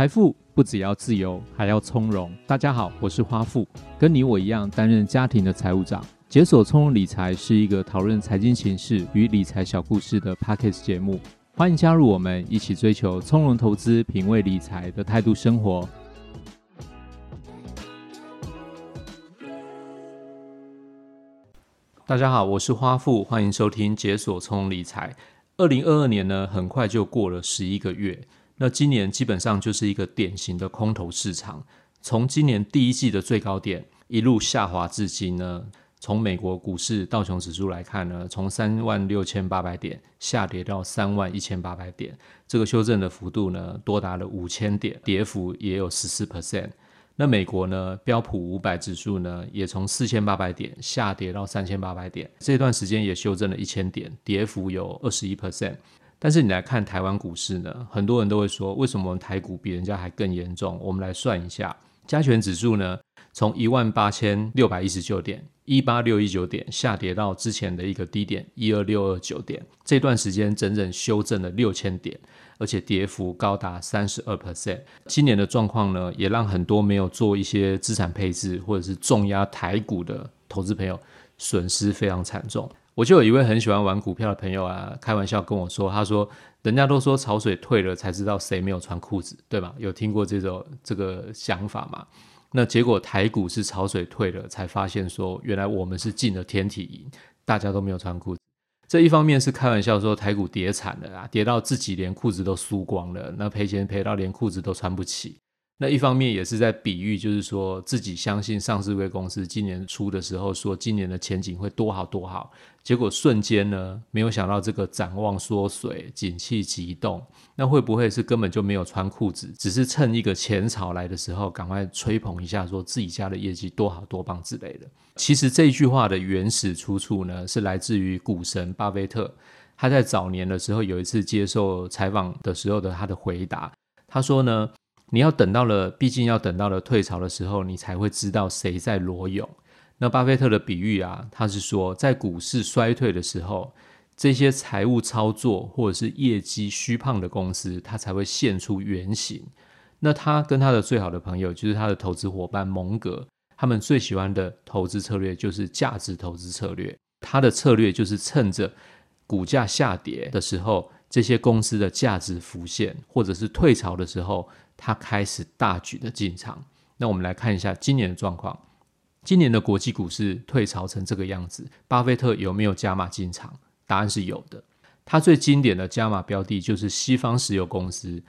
财富不只要自由，还要从容。大家好，我是花富，跟你我一样担任家庭的财务长。解锁从容理财是一个讨论财经情势与理财小故事的 Podcast 节目，欢迎加入我们，一起追求从容投资、品味理财的态度生活。大家好，我是花富，欢迎收听解锁从容理财。二零二二年呢，很快就过了十一个月。那今年基本上就是一个典型的空头市场，从今年第一季的最高点一路下滑至今呢，从美国股市道琼指数来看呢，从三万六千八百点下跌到三万一千八百点，这个修正的幅度呢多达了五千点，跌幅也有十四 percent。那美国呢，标普五百指数呢也从四千八百点下跌到三千八百点，这段时间也修正了一千点，跌幅有二十一 percent。但是你来看台湾股市呢，很多人都会说，为什么我们台股比人家还更严重？我们来算一下，加权指数呢，从一万八千六百一十九点，一八六一九点下跌到之前的一个低点一二六二九点，这段时间整整修正了六千点，而且跌幅高达三十二 percent。今年的状况呢，也让很多没有做一些资产配置或者是重压台股的投资朋友损失非常惨重。我就有一位很喜欢玩股票的朋友啊，开玩笑跟我说，他说：“人家都说潮水退了才知道谁没有穿裤子，对吧？有听过这种这个想法吗？那结果台股是潮水退了，才发现说原来我们是进了天体营，大家都没有穿裤子。这一方面是开玩笑说台股跌惨了啊，跌到自己连裤子都输光了，那赔钱赔到连裤子都穿不起。”那一方面也是在比喻，就是说自己相信上市柜公司今年初的时候说今年的前景会多好多好，结果瞬间呢，没有想到这个展望缩水，景气急动，那会不会是根本就没有穿裤子，只是趁一个前潮来的时候赶快吹捧一下，说自己家的业绩多好多棒之类的？其实这句话的原始出处呢，是来自于股神巴菲特，他在早年的时候有一次接受采访的时候的他的回答，他说呢。你要等到了，毕竟要等到了退潮的时候，你才会知道谁在裸泳。那巴菲特的比喻啊，他是说，在股市衰退的时候，这些财务操作或者是业绩虚胖的公司，它才会现出原形。那他跟他的最好的朋友，就是他的投资伙伴蒙格，他们最喜欢的投资策略就是价值投资策略。他的策略就是趁着股价下跌的时候，这些公司的价值浮现，或者是退潮的时候。他开始大举的进场，那我们来看一下今年的状况。今年的国际股市退潮成这个样子，巴菲特有没有加码进场？答案是有的。他最经典的加码标的就是西方石油公司。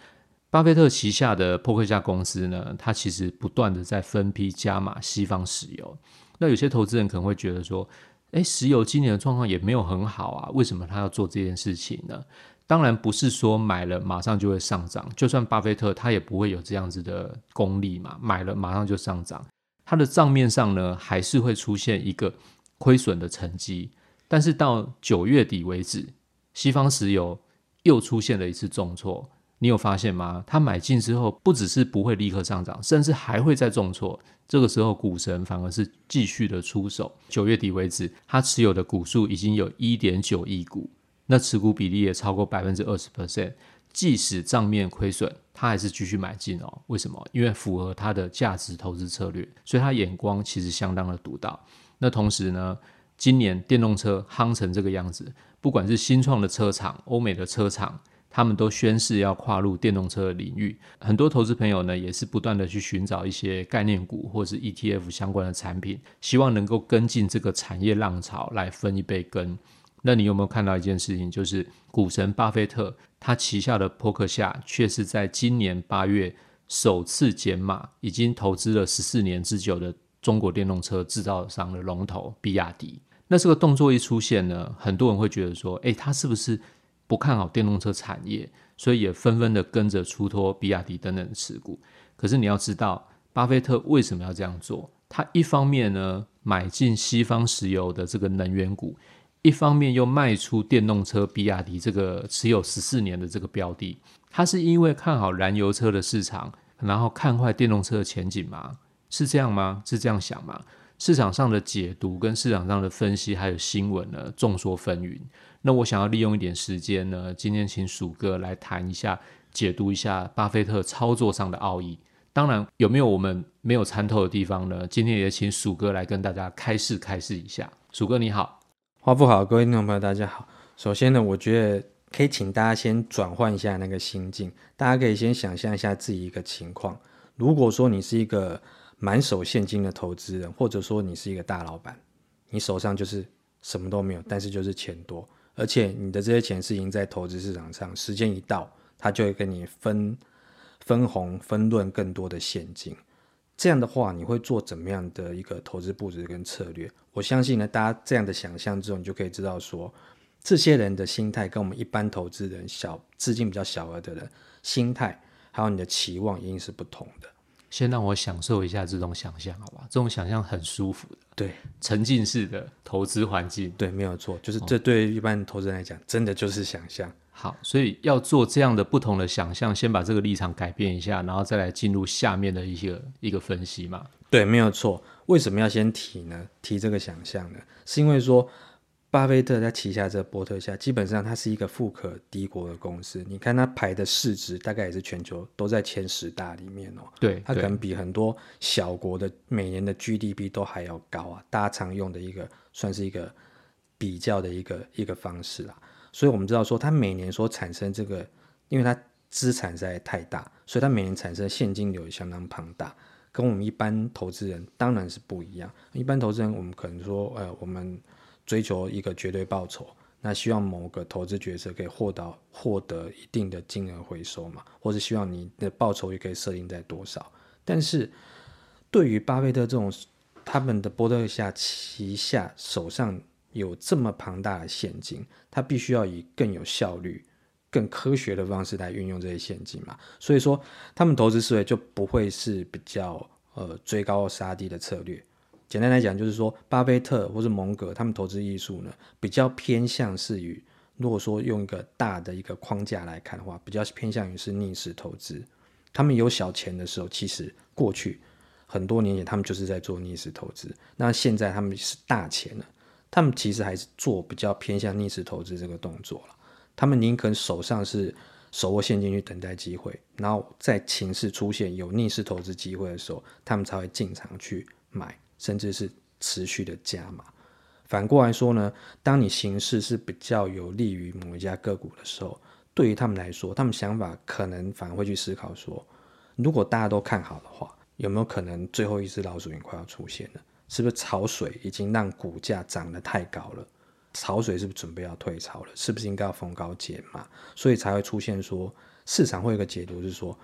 巴菲特旗下的波克夏公司呢，他其实不断的在分批加码西方石油。那有些投资人可能会觉得说，诶，石油今年的状况也没有很好啊，为什么他要做这件事情呢？当然不是说买了马上就会上涨，就算巴菲特他也不会有这样子的功力嘛，买了马上就上涨，他的账面上呢还是会出现一个亏损的成绩。但是到九月底为止，西方石油又出现了一次重挫，你有发现吗？他买进之后不只是不会立刻上涨，甚至还会再重挫。这个时候股神反而是继续的出手。九月底为止，他持有的股数已经有一点九亿股。那持股比例也超过百分之二十 percent，即使账面亏损，他还是继续买进哦。为什么？因为符合他的价值投资策略，所以他眼光其实相当的独到。那同时呢，今年电动车夯成这个样子，不管是新创的车厂、欧美的车厂，他们都宣誓要跨入电动车的领域。很多投资朋友呢，也是不断的去寻找一些概念股或是 ETF 相关的产品，希望能够跟进这个产业浪潮，来分一杯羹。那你有没有看到一件事情，就是股神巴菲特他旗下的波克夏，却是在今年八月首次减码，已经投资了十四年之久的中国电动车制造商的龙头比亚迪。那这个动作一出现呢，很多人会觉得说，诶，他是不是不看好电动车产业？所以也纷纷的跟着出脱比亚迪等等的持股。可是你要知道，巴菲特为什么要这样做？他一方面呢，买进西方石油的这个能源股。一方面又卖出电动车比亚迪这个持有十四年的这个标的，他是因为看好燃油车的市场，然后看坏电动车的前景吗？是这样吗？是这样想吗？市场上的解读跟市场上的分析还有新闻呢，众说纷纭。那我想要利用一点时间呢，今天请鼠哥来谈一下解读一下巴菲特操作上的奥义。当然，有没有我们没有参透的地方呢？今天也请鼠哥来跟大家开示开示一下。鼠哥你好，花不好，各位听众朋友大家好。首先呢，我觉得可以请大家先转换一下那个心境，大家可以先想象一下自己一个情况。如果说你是一个满手现金的投资人，或者说你是一个大老板，你手上就是什么都没有，但是就是钱多，而且你的这些钱是已经在投资市场上，时间一到，他就会跟你分。分红分润更多的现金，这样的话，你会做怎么样的一个投资布置跟策略？我相信呢，大家这样的想象之后，你就可以知道说，这些人的心态跟我们一般投资人小资金比较小额的人心态，还有你的期望一定是不同的。先让我享受一下这种想象，好吧？这种想象很舒服的，对，沉浸式的投资环境，对，没有错，就是这对于一般投资人来讲，哦，真的就是想象。好，所以要做这样的不同的想象，先把这个立场改变一下，然后再来进入下面的一些一个分析嘛。对，没有错。为什么要先提呢？提这个想象呢？是因为说。巴菲特在旗下这波特下，基本上它是一个富可敌国的公司。你看它排的市值，大概也是全球都在前十大里面哦。对，它可能比很多小国的每年的 GDP 都还要高啊。大家常用的一个，算是一个比较的一个一个方式啦。所以我们知道说，它每年所产生这个，因为它资产实在太大，所以它每年产生现金流也相当庞大，跟我们一般投资人当然是不一样。一般投资人，我们可能说，呃，我们追求一个绝对报酬，那希望某个投资决策可以获得获得一定的金额回收嘛，或是希望你的报酬也可以设定在多少。但是对于巴菲特这种他们的波特夏旗下手上有这么庞大的现金，他必须要以更有效率、更科学的方式来运用这些现金嘛。所以说，他们投资思维就不会是比较呃追高杀低的策略。简单来讲，就是说，巴菲特或是蒙格他们投资艺术呢，比较偏向是于，如果说用一个大的一个框架来看的话，比较偏向于是逆势投资。他们有小钱的时候，其实过去很多年前他们就是在做逆势投资。那现在他们是大钱了，他们其实还是做比较偏向逆势投资这个动作了。他们宁可手上是手握现金去等待机会，然后在情势出现有逆势投资机会的时候，他们才会进场去买。甚至是持续的加码。反过来说呢，当你形势是比较有利于某一家个股的时候，对于他们来说，他们想法可能反而会去思考说：如果大家都看好的话，有没有可能最后一只老鼠已经快要出现了？是不是潮水已经让股价涨得太高了？潮水是不是准备要退潮了？是不是应该要逢高减码？所以才会出现说，市场会有个解读是说，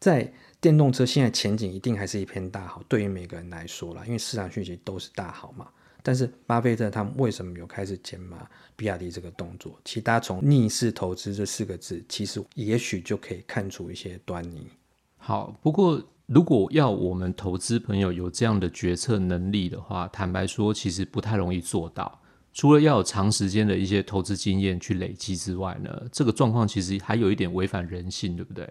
在电动车现在前景一定还是一片大好，对于每个人来说啦，因为市场讯息都是大好嘛。但是巴菲特他们为什么有开始减码比亚迪这个动作？其实大家从逆势投资这四个字，其实也许就可以看出一些端倪。好，不过如果要我们投资朋友有这样的决策能力的话，坦白说，其实不太容易做到。除了要有长时间的一些投资经验去累积之外呢，这个状况其实还有一点违反人性，对不对？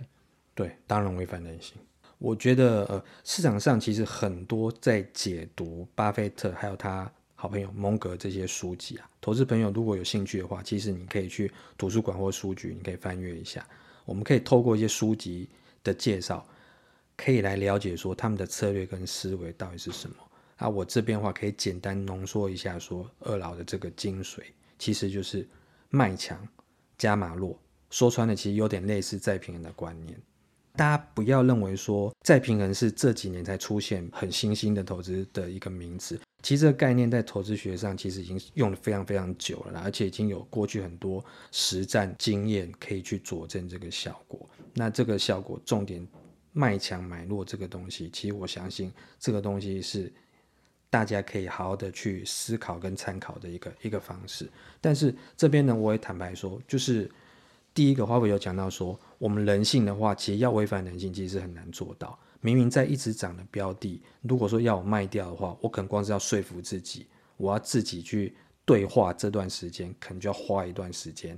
对，当然违反人性。我觉得，呃，市场上其实很多在解读巴菲特还有他好朋友蒙格这些书籍啊。投资朋友如果有兴趣的话，其实你可以去图书馆或书局，你可以翻阅一下。我们可以透过一些书籍的介绍，可以来了解说他们的策略跟思维到底是什么。啊，我这边的话可以简单浓缩一下，说二老的这个精髓，其实就是卖强加马弱。说穿了，其实有点类似再平衡的观念。大家不要认为说再平衡是这几年才出现很新兴的投资的一个名词，其实这个概念在投资学上其实已经用了非常非常久了，而且已经有过去很多实战经验可以去佐证这个效果。那这个效果重点卖强买弱这个东西，其实我相信这个东西是大家可以好好的去思考跟参考的一个一个方式。但是这边呢，我也坦白说，就是。第一个话，我有讲到说，我们人性的话，其实要违反人性，其实是很难做到。明明在一直涨的标的，如果说要我卖掉的话，我可能光是要说服自己，我要自己去对话这段时间，可能就要花一段时间。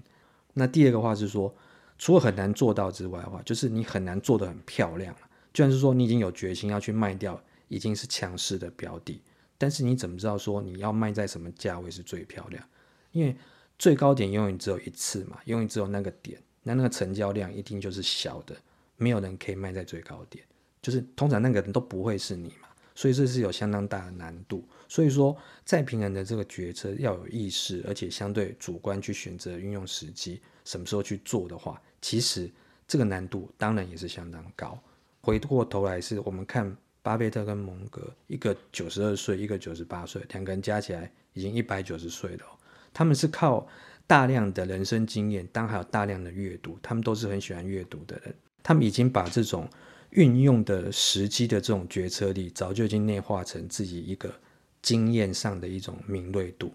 那第二个话是说，除了很难做到之外的话，就是你很难做得很漂亮。就算是说你已经有决心要去卖掉，已经是强势的标的，但是你怎么知道说你要卖在什么价位是最漂亮？因为最高点永远只有一次嘛，永远只有那个点。那那个成交量一定就是小的，没有人可以卖在最高点，就是通常那个人都不会是你嘛，所以这是有相当大的难度。所以说，再平衡的这个决策要有意识，而且相对主观去选择运用时机，什么时候去做的话，其实这个难度当然也是相当高。回过头来是我们看巴菲特跟蒙格，一个九十二岁，一个九十八岁，两个人加起来已经一百九十岁了。他们是靠大量的人生经验，当然还有大量的阅读，他们都是很喜欢阅读的人。他们已经把这种运用的时机的这种决策力，早就已经内化成自己一个。经验上的一种敏锐度，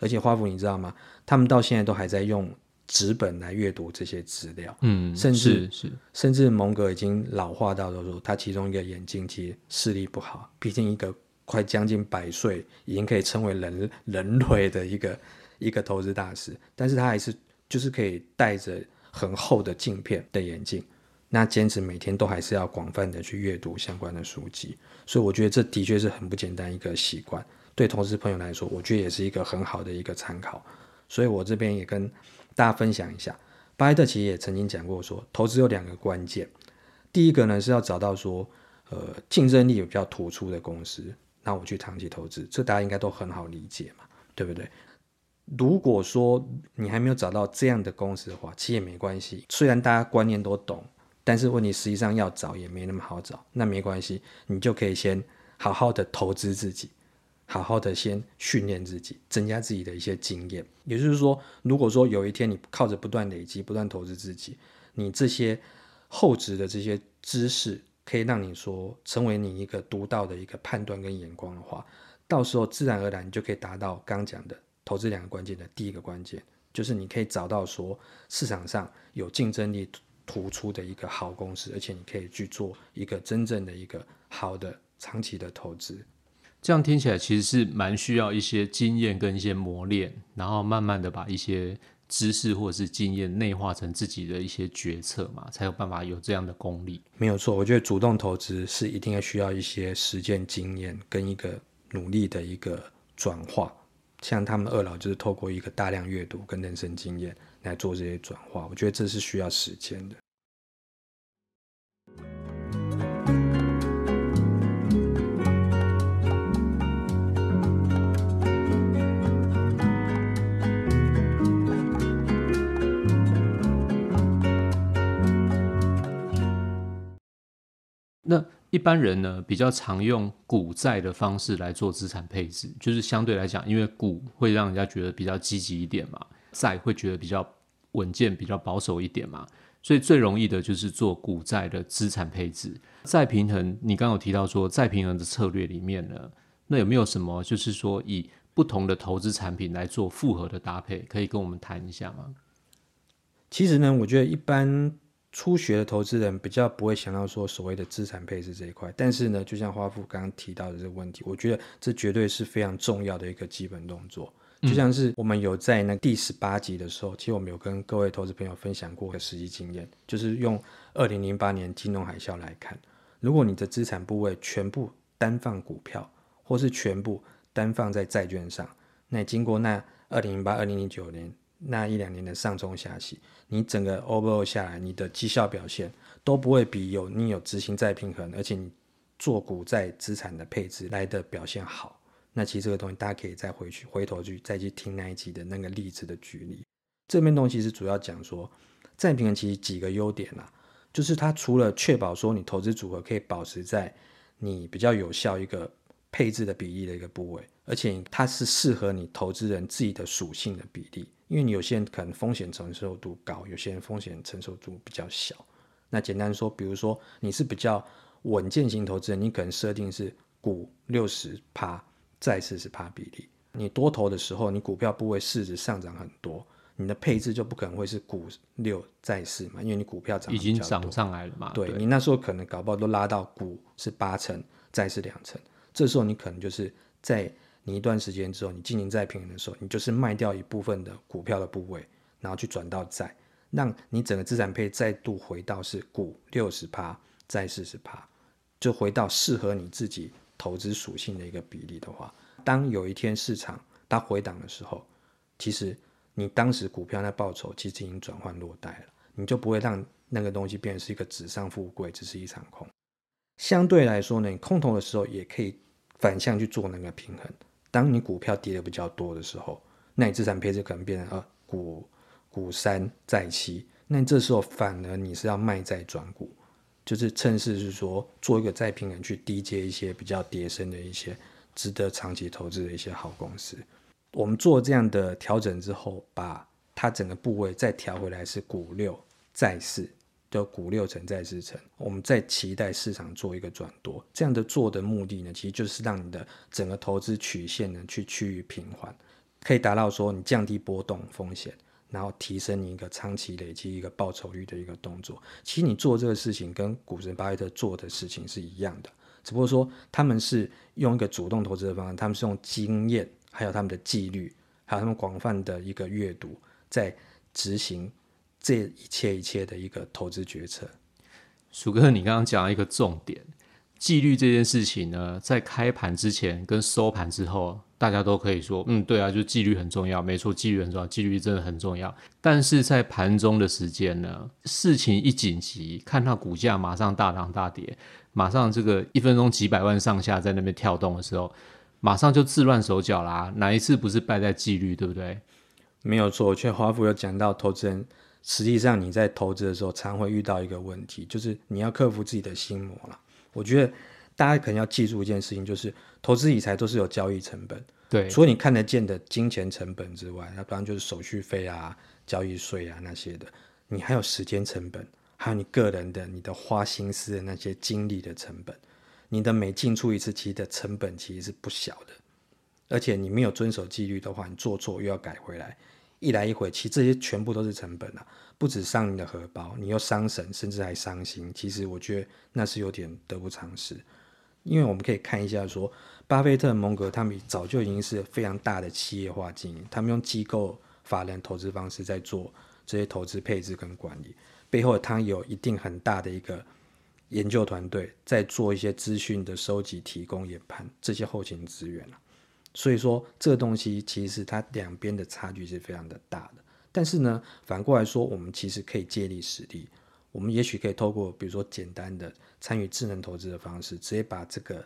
而且花福你知道吗？他们到现在都还在用纸本来阅读这些资料，嗯，甚至是，是甚至蒙格已经老化到的时候，他其中一个眼睛其实视力不好，毕竟一个快将近百岁，已经可以称为人人类的一个一个投资大师，但是他还是就是可以戴着很厚的镜片的眼镜。那坚持每天都还是要广泛的去阅读相关的书籍，所以我觉得这的确是很不简单一个习惯。对投资朋友来说，我觉得也是一个很好的一个参考。所以我这边也跟大家分享一下，巴菲特其实也曾经讲过说，投资有两个关键。第一个呢是要找到说，呃，竞争力有比较突出的公司，那我去长期投资，这大家应该都很好理解嘛，对不对？如果说你还没有找到这样的公司的话，其实也没关系。虽然大家观念都懂。但是问题实际上要找也没那么好找，那没关系，你就可以先好好的投资自己，好好的先训练自己，增加自己的一些经验。也就是说，如果说有一天你靠着不断累积、不断投资自己，你这些厚植的这些知识，可以让你说成为你一个独到的一个判断跟眼光的话，到时候自然而然就可以达到刚讲的投资两个关键的第一个关键，就是你可以找到说市场上有竞争力。突出的一个好公司，而且你可以去做一个真正的一个好的长期的投资。这样听起来其实是蛮需要一些经验跟一些磨练，然后慢慢的把一些知识或者是经验内化成自己的一些决策嘛，才有办法有这样的功力。没有错，我觉得主动投资是一定要需要一些实践经验跟一个努力的一个转化。像他们二老就是透过一个大量阅读跟人生经验。来做这些转化，我觉得这是需要时间的。那一般人呢，比较常用股债的方式来做资产配置，就是相对来讲，因为股会让人家觉得比较积极一点嘛。债会觉得比较稳健，比较保守一点嘛，所以最容易的就是做股债的资产配置。再平衡，你刚有提到说再平衡的策略里面呢，那有没有什么就是说以不同的投资产品来做复合的搭配，可以跟我们谈一下吗？其实呢，我觉得一般初学的投资人比较不会想到说所谓的资产配置这一块，但是呢，就像花富刚刚提到的这个问题，我觉得这绝对是非常重要的一个基本动作。就像是我们有在那第十八集的时候，其实我们有跟各位投资朋友分享过的实际经验，就是用二零零八年金融海啸来看，如果你的资产部位全部单放股票，或是全部单放在债券上，那经过那二零零八、二零零九年那一两年的上冲下洗，你整个 overall 下来，你的绩效表现都不会比有你有执行再平衡，而且你做股债资产的配置来的表现好。那其实这个东西，大家可以再回去回头去再去听那一集的那个例子的举例。这边东西是主要讲说，再平衡其实几个优点啦，就是它除了确保说你投资组合可以保持在你比较有效一个配置的比例的一个部位，而且它是适合你投资人自己的属性的比例。因为你有些人可能风险承受度高，有些人风险承受度比较小。那简单说，比如说你是比较稳健型投资人，你可能设定是股六十趴。债四十趴比例，你多投的时候，你股票部位市值上涨很多，你的配置就不可能会是股六债四嘛，因为你股票涨已经涨上来了嘛。对，对你那时候可能搞不好都拉到股是八成，债是两成，这时候你可能就是在你一段时间之后，你进行再平衡的时候，你就是卖掉一部分的股票的部位，然后去转到债，让你整个资产配再度回到是股六十趴，债四十趴，就回到适合你自己。投资属性的一个比例的话，当有一天市场它回档的时候，其实你当时股票那报酬其实已经转换落袋了。你就不会让那个东西变成是一个纸上富贵，只是一场空。相对来说呢，你空头的时候也可以反向去做那个平衡。当你股票跌的比较多的时候，那你资产配置可能变成呃股股三债七，那你这时候反而你是要卖债转股，就是趁势是说做一个再平衡，去低接一些比较跌深的一些值得长期投资的一些好公司。我们做这样的调整之后，把它整个部位再调回来是股六债四。的股六成债四成，我们在期待市场做一个转多，这样的做的目的呢，其实就是让你的整个投资曲线呢去趋于平缓，可以达到说你降低波动风险，然后提升你一个长期累积一个报酬率的一个动作。其实你做这个事情跟股神巴菲特做的事情是一样的，只不过说他们是用一个主动投资的方式，他们是用经验，还有他们的纪律，还有他们广泛的一个阅读在执行。这一切一切的一个投资决策，鼠哥，你刚刚讲了一个重点，纪律这件事情呢，在开盘之前跟收盘之后，大家都可以说，嗯，对啊，就纪律很重要，没错，纪律很重要，纪律真的很重要。但是在盘中的时间呢，事情一紧急，看到股价马上大涨大跌，马上这个一分钟几百万上下在那边跳动的时候，马上就自乱手脚啦。哪一次不是败在纪律，对不对？没有错，却华富有讲到投资人。实际上，你在投资的时候，常会遇到一个问题，就是你要克服自己的心魔了。我觉得大家可能要记住一件事情，就是投资理财都是有交易成本。对，除了你看得见的金钱成本之外，那当然就是手续费啊、交易税啊那些的，你还有时间成本，还有你个人的、你的花心思的那些精力的成本。你的每进出一次，其实的成本其实是不小的。而且你没有遵守纪律的话，你做错又要改回来。一来一回，其实这些全部都是成本啊，不止伤你的荷包，你又伤神，甚至还伤心。其实我觉得那是有点得不偿失，因为我们可以看一下说，巴菲特、蒙格他们早就已经是非常大的企业化经营，他们用机构法人投资方式在做这些投资配置跟管理，背后他有一定很大的一个研究团队在做一些资讯的收集、提供、研判这些后勤资源。所以说，这个东西其实它两边的差距是非常的大的。但是呢，反过来说，我们其实可以借力使力。我们也许可以透过，比如说简单的参与智能投资的方式，直接把这个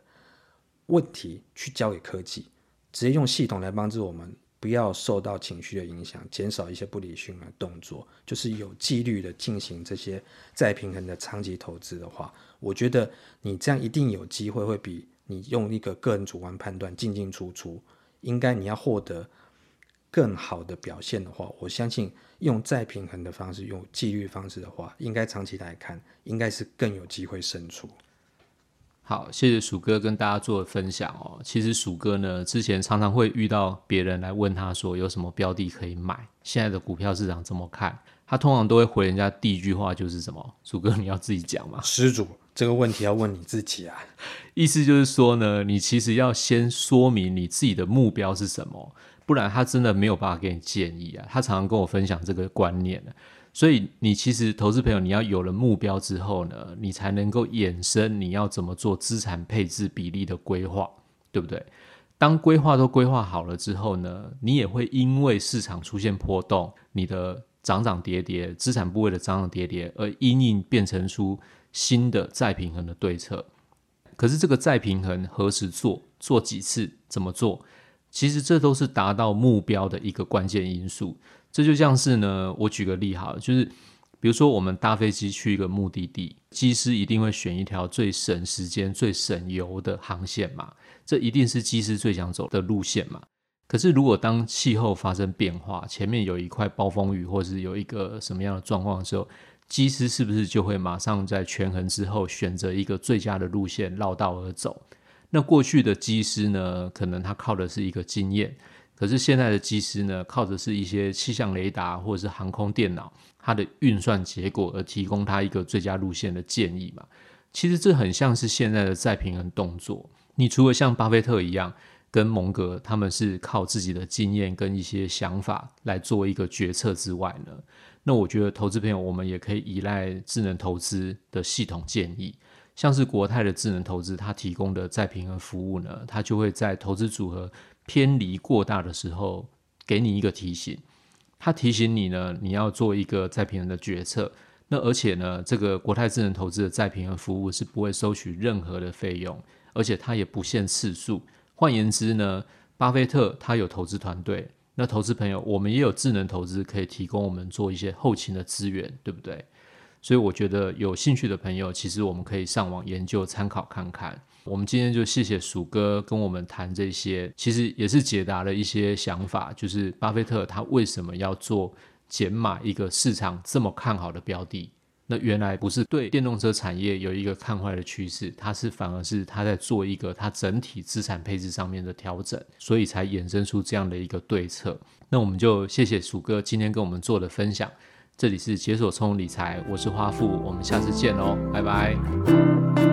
问题去交给科技，直接用系统来帮助我们，不要受到情绪的影响，减少一些不理性的动作，就是有纪律的进行这些再平衡的长期投资的话，我觉得你这样一定有机会会比。你用一个个人主观判断进进出出，应该你要获得更好的表现的话，我相信用再平衡的方式，用纪律方式的话，应该长期来看，应该是更有机会胜出。好，谢谢鼠哥跟大家做的分享哦。其实鼠哥呢，之前常常会遇到别人来问他说有什么标的可以买，现在的股票市场怎么看？他通常都会回人家第一句话就是什么？鼠哥你要自己讲嘛。施主。这个问题要问你自己啊，意思就是说呢，你其实要先说明你自己的目标是什么，不然他真的没有办法给你建议啊。他常常跟我分享这个观念，所以你其实投资朋友，你要有了目标之后呢，你才能够衍生你要怎么做资产配置比例的规划，对不对？当规划都规划好了之后呢，你也会因为市场出现波动，你的涨涨跌跌，资产部位的涨涨跌跌，而因应变成出。新的再平衡的对策，可是这个再平衡何时做、做几次、怎么做，其实这都是达到目标的一个关键因素。这就像是呢，我举个例好了，就是比如说我们搭飞机去一个目的地，机师一定会选一条最省时间、最省油的航线嘛，这一定是机师最想走的路线嘛。可是如果当气候发生变化，前面有一块暴风雨，或是有一个什么样的状况的时候，机师是不是就会马上在权衡之后选择一个最佳的路线绕道而走？那过去的机师呢，可能他靠的是一个经验，可是现在的机师呢，靠的是一些气象雷达或者是航空电脑，它的运算结果而提供他一个最佳路线的建议嘛。其实这很像是现在的再平衡动作。你除了像巴菲特一样，跟蒙格他们是靠自己的经验跟一些想法来做一个决策之外呢，那我觉得投资朋友，我们也可以依赖智能投资的系统建议，像是国泰的智能投资，它提供的再平衡服务呢，它就会在投资组合偏离过大的时候，给你一个提醒。它提醒你呢，你要做一个再平衡的决策。那而且呢，这个国泰智能投资的再平衡服务是不会收取任何的费用，而且它也不限次数。换言之呢，巴菲特他有投资团队，那投资朋友我们也有智能投资可以提供我们做一些后勤的资源，对不对？所以我觉得有兴趣的朋友，其实我们可以上网研究参考看看。我们今天就谢谢鼠哥跟我们谈这些，其实也是解答了一些想法，就是巴菲特他为什么要做。减码一个市场这么看好的标的，那原来不是对电动车产业有一个看坏的趋势，它是反而是它在做一个它整体资产配置上面的调整，所以才衍生出这样的一个对策。那我们就谢谢鼠哥今天跟我们做的分享。这里是解锁充理财，我是花富，我们下次见喽，拜拜。